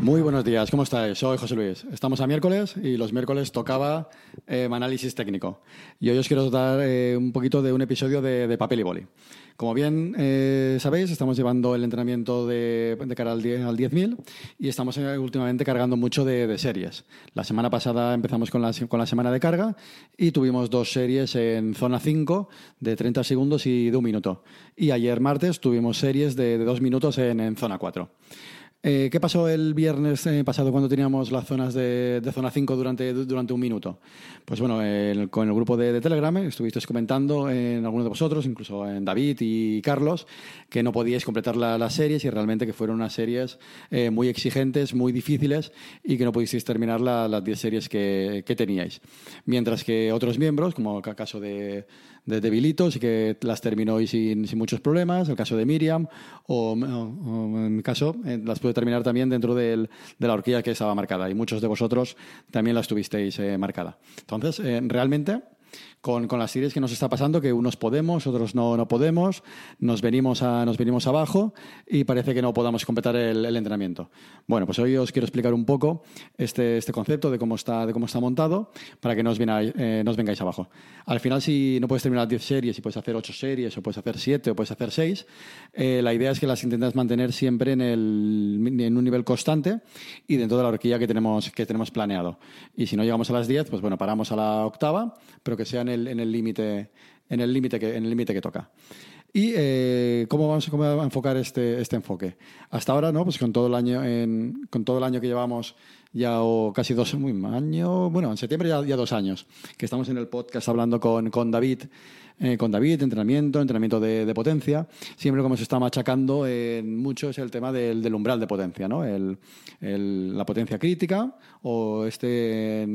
Muy buenos días, ¿cómo estáis? Soy José Luis. Estamos a miércoles y los miércoles tocaba eh, análisis técnico. Y hoy os quiero dar eh, un poquito de un episodio de, papel y boli. Como bien eh, sabéis, estamos llevando el entrenamiento de, cara al 10.000 y estamos últimamente cargando mucho de, series. La semana pasada empezamos con la, con la semana de carga y tuvimos dos series en zona 5 de 30 segundos y de un minuto. Y ayer martes tuvimos series de, 2 minutos en, en zona 4. Eh, ¿Qué pasó el viernes eh, pasado cuando teníamos las zonas de, zona 5 durante, durante un minuto? Pues bueno, con el grupo de, Telegram estuvisteis comentando en algunos de vosotros, incluso en David y Carlos, que no podíais completar las series y realmente que fueron unas series eh, muy exigentes, muy difíciles y que no pudisteis terminar las 10 series que, que, teníais. Mientras que otros miembros, como el caso de, de debilitos y que las terminó y sin, sin, muchos problemas, el caso de Miriam, o, en mi caso eh, las pude terminar también dentro del, de la horquilla que estaba marcada y muchos de vosotros también las tuvisteis eh, marcada. Entonces, eh, realmente con, con, las series que nos está pasando, que unos podemos, otros no, no podemos, nos venimos, a, nos venimos abajo y parece que no podamos completar el, el entrenamiento. Bueno, pues hoy os quiero explicar un poco este, este concepto de cómo, está, de cómo está montado para que no os, vengáis, eh, vengáis abajo. Al final, si no puedes terminar 10 series y puedes hacer 8 series, o puedes hacer 7, o puedes hacer 6, eh, la idea es que las intentas mantener siempre en, el, en un nivel constante y dentro de la horquilla que tenemos, que tenemos planeado. Y si no llegamos a las 10, pues bueno, paramos a la octava, pero que sea en el límite en el límite que, en el límite que toca. ¿Y eh, ¿cómo, vamos, a enfocar este, este enfoque? Hasta ahora, ¿no? Pues con todo el año, con todo el año que llevamos ya o casi dos muy año, bueno, en septiembre ya, dos años, que estamos en el podcast hablando con, con David, eh, con David, entrenamiento, entrenamiento de, potencia. Siempre como se está machacando en mucho es el tema del, umbral de potencia, ¿no? La potencia crítica o este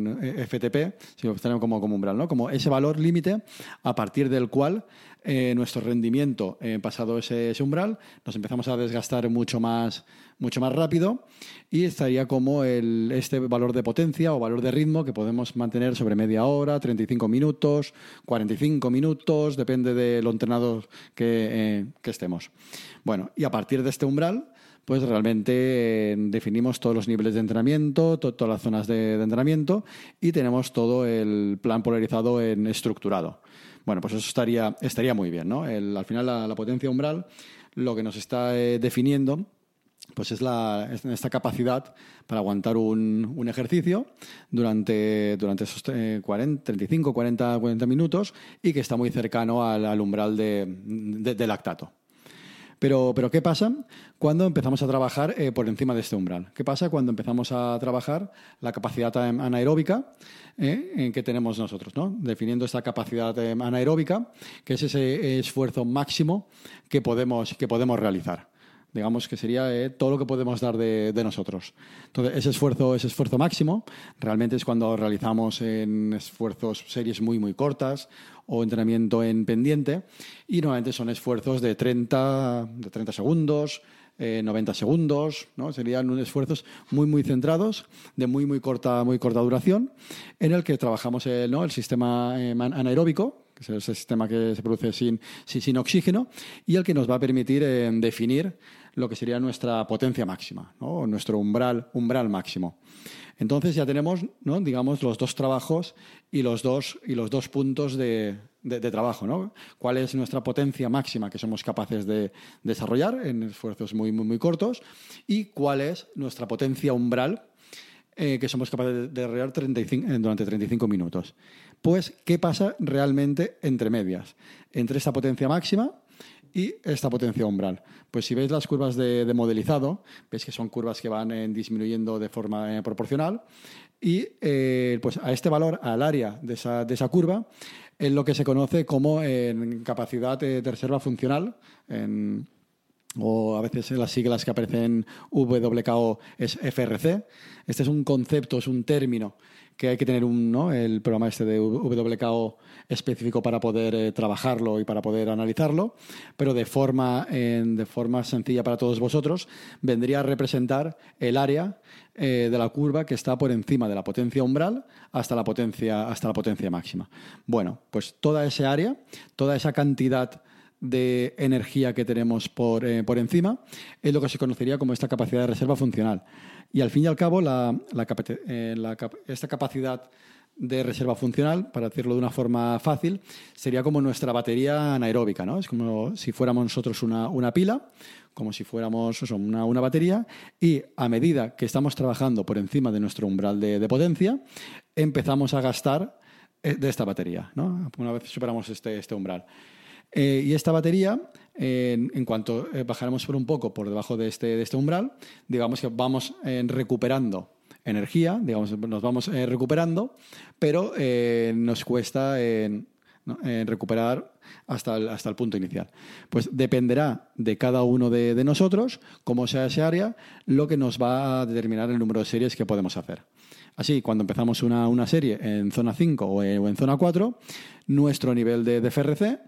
FTP, si lo tenemos como, como umbral, ¿no? Como ese valor límite a partir del cual eh, nuestro rendimiento, eh, pasado ese, umbral, nos empezamos a desgastar mucho más, mucho más rápido y estaría como el, este valor de potencia o valor de ritmo que podemos mantener sobre media hora, 35 minutos, 45 minutos, depende de lo entrenado que, eh, que estemos. Bueno, y a partir de este umbral, pues realmente definimos todos los niveles de entrenamiento, todas las zonas de, de, entrenamiento y tenemos todo el plan polarizado en estructurado. Bueno, pues eso estaría, estaría muy bien, ¿no? al final la, potencia umbral lo que nos está eh, definiendo pues es, la, esta capacidad para aguantar un, un ejercicio durante, durante esos 40, 35, 40, 40 minutos y que está muy cercano al, umbral de, de lactato. Pero, ¿qué pasa cuando empezamos a trabajar eh, por encima de este umbral? ¿Qué pasa cuando empezamos a trabajar la capacidad anaeróbica eh, que tenemos nosotros? ¿no? Definiendo esta capacidad eh, anaeróbica, que es ese esfuerzo máximo que podemos, que podemos realizar digamos que sería eh, todo lo que podemos dar de, nosotros. Entonces, ese esfuerzo, ese esfuerzo máximo realmente es cuando realizamos en esfuerzos series muy, muy cortas o entrenamiento en pendiente y normalmente son esfuerzos de 30, de 30 segundos, 90 eh, segundos, ¿no? serían unos esfuerzos muy muy centrados, de muy muy corta, muy corta duración, en el que trabajamos el, ¿no? el sistema eh, anaeróbico, que es el sistema que se produce sin, sin, oxígeno, y el que nos va a permitir definir lo que sería nuestra potencia máxima, ¿no? nuestro umbral, umbral máximo. Entonces ya tenemos, digamos, los dos trabajos y los dos, y los dos puntos de, de, trabajo. ¿no? ¿Cuál es nuestra potencia máxima que somos capaces de desarrollar en esfuerzos muy, muy, muy cortos? ¿Y cuál es nuestra potencia umbral eh, que somos capaces de desarrollar 35, durante 35 minutos? Pues, ¿qué pasa realmente entre medias? Entre esta potencia máxima y esta potencia umbral. Pues si veis las curvas de, modelizado, veis que son curvas que van eh, disminuyendo de forma eh, proporcional y eh, pues a este valor, al área de esa, de esa, curva, es lo que se conoce como capacidad de reserva funcional, o a veces las siglas que aparecen WKO es FRC. Este es un concepto, es un término que hay que tener un, ¿no? el programa este de WKO específico para poder eh, trabajarlo y para poder analizarlo, pero de forma, de forma sencilla para todos vosotros, vendría a representar el área eh, de la curva que está por encima de la potencia umbral hasta la potencia, hasta la potencia máxima. Bueno, pues toda esa área, toda esa cantidad de energía que tenemos por, eh, por, encima es lo que se conocería como esta capacidad de reserva funcional. Y al fin y al cabo, la, esta capacidad de reserva funcional, para decirlo de una forma fácil, sería como nuestra batería anaeróbica, ¿no? Es como si fuéramos nosotros una, una pila, como si fuéramos una, una, batería, y a medida que estamos trabajando por encima de nuestro umbral de, de potencia, empezamos a gastar eh, de esta batería, ¿no? Una vez superamos este, este umbral. Eh, y esta batería, en cuanto eh, bajaremos por un poco por debajo de este, de este umbral, digamos que vamos recuperando energía, digamos, nos vamos eh, recuperando, pero eh, nos cuesta eh, recuperar hasta el, hasta el punto inicial. Pues dependerá de cada uno de, nosotros, cómo sea ese área, lo que nos va a determinar el número de series que podemos hacer. Así, cuando empezamos una, una serie en zona 5 o, en zona 4, nuestro nivel de, FRC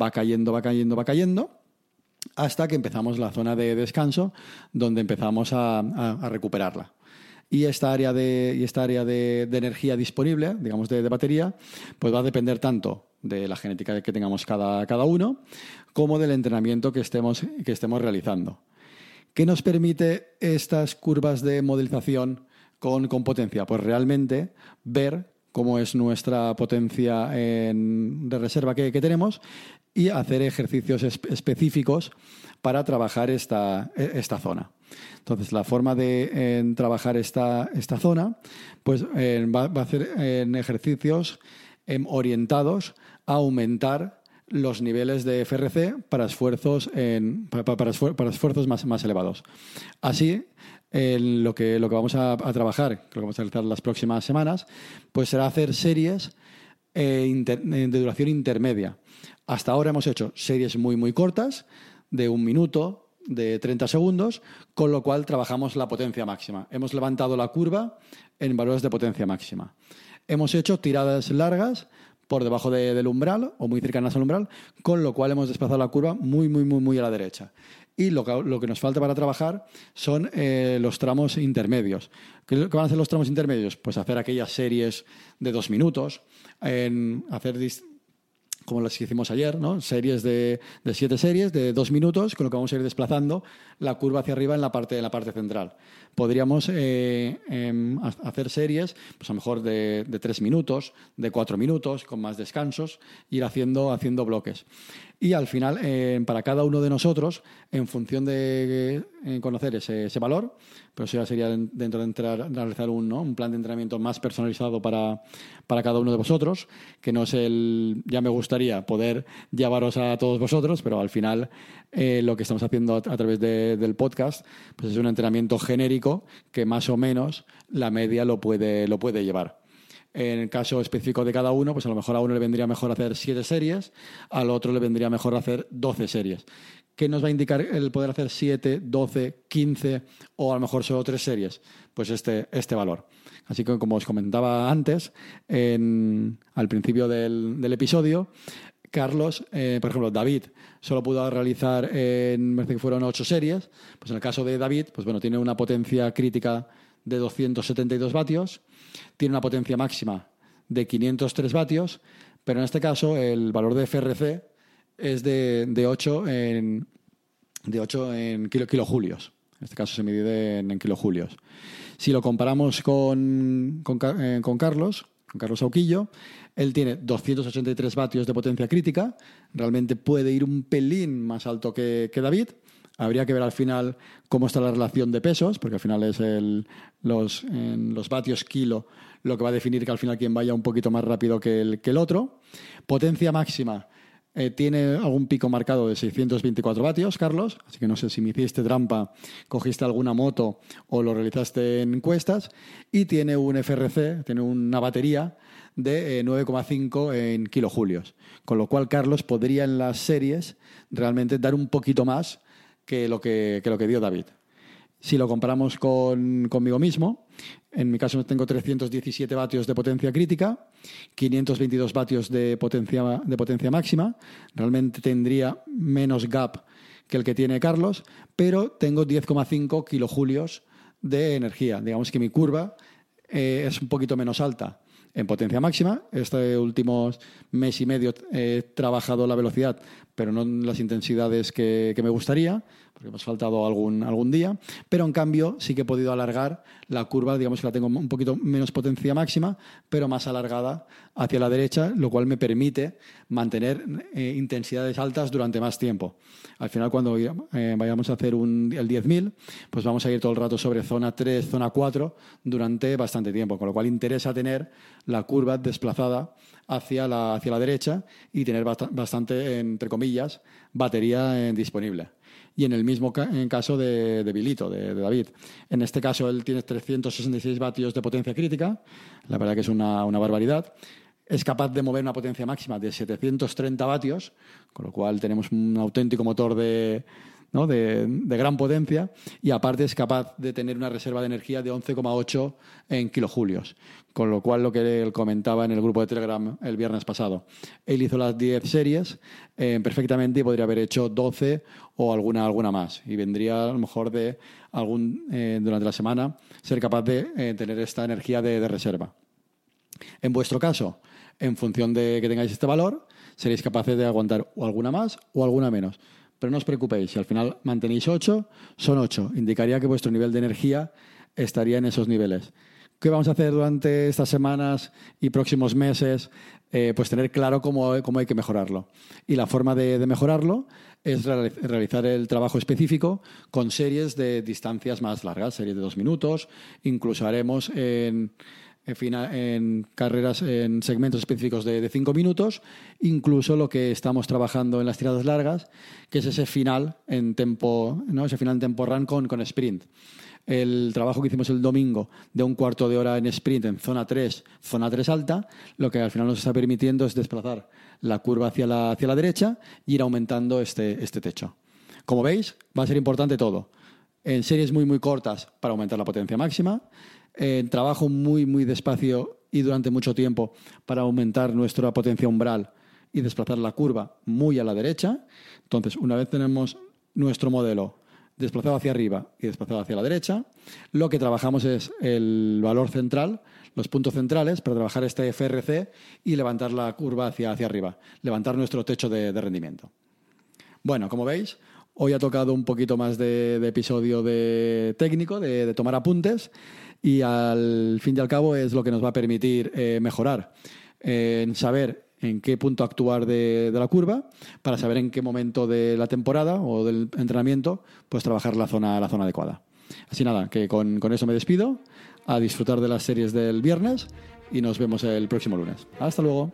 va cayendo, va cayendo, va cayendo, hasta que empezamos la zona de descanso, donde empezamos a recuperarla y esta área de, y esta área de, energía disponible, digamos de, batería, pues va a depender tanto de la genética que tengamos cada, cada uno como del entrenamiento que estemos, que estemos realizando. ¿Qué nos permite estas curvas de modelización con, con potencia? Pues realmente ver cómo es nuestra potencia de reserva que, que, tenemos y hacer ejercicios específicos para trabajar esta, esta zona. Entonces, la forma de trabajar esta, esta, zona pues, va, a hacer en ejercicios em, orientados a aumentar los niveles de FRC para esfuerzos, para, esfuerzos más, más, elevados. Así, lo, que, lo que vamos a, trabajar, que lo vamos a realizar las próximas semanas, pues será hacer series eh, de duración intermedia. Hasta ahora hemos hecho series muy, muy cortas, de un minuto, de 30 segundos, con lo cual trabajamos la potencia máxima. Hemos levantado la curva en valores de potencia máxima. Hemos hecho tiradas largas por debajo del umbral o muy cercanas al umbral, con lo cual hemos desplazado la curva muy, muy, muy, muy a la derecha. Y lo que, nos falta para trabajar son eh, los tramos intermedios. ¿Qué van a hacer los tramos intermedios? Pues hacer aquellas series de dos minutos, en hacer como las que hicimos ayer, ¿no? series de, de, siete series de dos minutos, con lo que vamos a ir desplazando la curva hacia arriba en la parte, en la parte central. Podríamos eh, em, hacer series, pues a lo mejor de, de, tres minutos, de cuatro minutos, con más descansos, ir haciendo, haciendo bloques. Y al final, eh, para cada uno de nosotros, en función de conocer ese, valor, pero eso ya sería dentro de, entrar, realizar un, ¿no? un plan de entrenamiento más personalizado para, para cada uno de vosotros, que no es el, ya me gustaría poder llevaros a todos vosotros, pero al final eh, lo que estamos haciendo a, través del podcast pues es un entrenamiento genérico que más o menos la media lo puede, lo puede llevar. En el caso específico de cada uno, pues a lo mejor a uno le vendría mejor hacer siete series, al otro le vendría mejor hacer doce series. ¿Qué nos va a indicar el poder hacer 7, 12, 15 o a lo mejor solo tres series? Pues este, este valor. Así que, como os comentaba antes, al principio del, episodio, Carlos, eh, por ejemplo, David solo pudo realizar, en, me que fueron ocho series. Pues en el caso de David, pues bueno, tiene una potencia crítica de 272 vatios, tiene una potencia máxima de 503 vatios, pero en este caso el valor de FRC es de, de 8 en, de 8 en kilo, kilojulios. En este caso se mide en, en kilojulios. Si lo comparamos con, con, eh, con Carlos, con Carlos Auquillo, él tiene 283 vatios de potencia crítica, realmente puede ir un pelín más alto que, que David. Habría que ver al final cómo está la relación de pesos, porque al final es el, los, en los vatios kilo lo que va a definir que al final quien vaya un poquito más rápido que el, que el otro. Potencia máxima eh, tiene algún pico marcado de 624 vatios, Carlos, así que no sé si me hiciste trampa, cogiste alguna moto o lo realizaste en encuestas, y tiene un FRC, tiene una batería de 9,5 eh, en kilojulios, con lo cual Carlos podría en las series realmente dar un poquito más que lo que, que lo que dio David. Si lo comparamos con, conmigo mismo, en mi caso tengo 317 vatios de potencia crítica, 522 vatios de potencia, de potencia máxima. Realmente tendría menos gap que el que tiene Carlos, pero tengo 10,5 kilojulios de energía. Digamos que mi curva eh, es un poquito menos alta en potencia máxima. Este último mes y medio he trabajado la velocidad, pero no en las intensidades que, que me gustaría porque hemos faltado algún, algún día, pero en cambio sí que he podido alargar la curva, digamos que la tengo un poquito menos potencia máxima, pero más alargada hacia la derecha, lo cual me permite mantener eh, intensidades altas durante más tiempo. Al final, cuando eh, vayamos a hacer un, el 10.000, pues vamos a ir todo el rato sobre zona 3, zona 4 durante bastante tiempo, con lo cual interesa tener la curva desplazada hacia la, hacia la derecha y tener bastante, entre comillas, batería eh, disponible y en el mismo en caso de, de Bilito, de, David. En este caso él tiene 366 vatios de potencia crítica, la verdad que es una, una barbaridad. Es capaz de mover una potencia máxima de 730 vatios, con lo cual tenemos un auténtico motor de, de, gran potencia y aparte es capaz de tener una reserva de energía de 11,8 en kilojulios. Con lo cual, lo que él comentaba en el grupo de Telegram el viernes pasado, él hizo las 10 series eh, perfectamente y podría haber hecho 12 o alguna, alguna más. Y vendría a lo mejor de algún, eh, durante la semana ser capaz de eh, tener esta energía de reserva. En vuestro caso, en función de que tengáis este valor, seréis capaces de aguantar o alguna más o alguna menos. Pero no os preocupéis, si al final mantenéis 8, son 8. Indicaría que vuestro nivel de energía estaría en esos niveles. ¿Qué vamos a hacer durante estas semanas y próximos meses? Eh, pues tener claro cómo, hay que mejorarlo. Y la forma de, mejorarlo es realizar el trabajo específico con series de distancias más largas, series de dos minutos. Incluso haremos en en, carreras, en segmentos específicos de, cinco minutos, incluso lo que estamos trabajando en las tiradas largas, que es ese final en tempo, ¿no? ese final en tempo run con, con sprint. El trabajo que hicimos el domingo de un cuarto de hora en sprint en zona 3, zona 3 alta, lo que al final nos está permitiendo es desplazar la curva hacia la, hacia la derecha y ir aumentando este, este techo. Como veis, va a ser importante todo. En series muy, muy cortas para aumentar la potencia máxima, trabajo muy, muy despacio y durante mucho tiempo para aumentar nuestra potencia umbral y desplazar la curva muy a la derecha. Entonces, una vez tenemos nuestro modelo desplazado hacia arriba y desplazado hacia la derecha, lo que trabajamos es el valor central, los puntos centrales, para trabajar este FRC y levantar la curva hacia, hacia arriba, levantar nuestro techo de, rendimiento. Bueno, como veis, hoy ha tocado un poquito más de, episodio de técnico, de tomar apuntes y al fin y al cabo es lo que nos va a permitir eh, mejorar, en saber en qué punto actuar de, la curva para saber en qué momento de la temporada o del entrenamiento pues trabajar la zona, la zona adecuada. Así nada, que con, con eso me despido, a disfrutar de las series del viernes y nos vemos el próximo lunes. Hasta luego.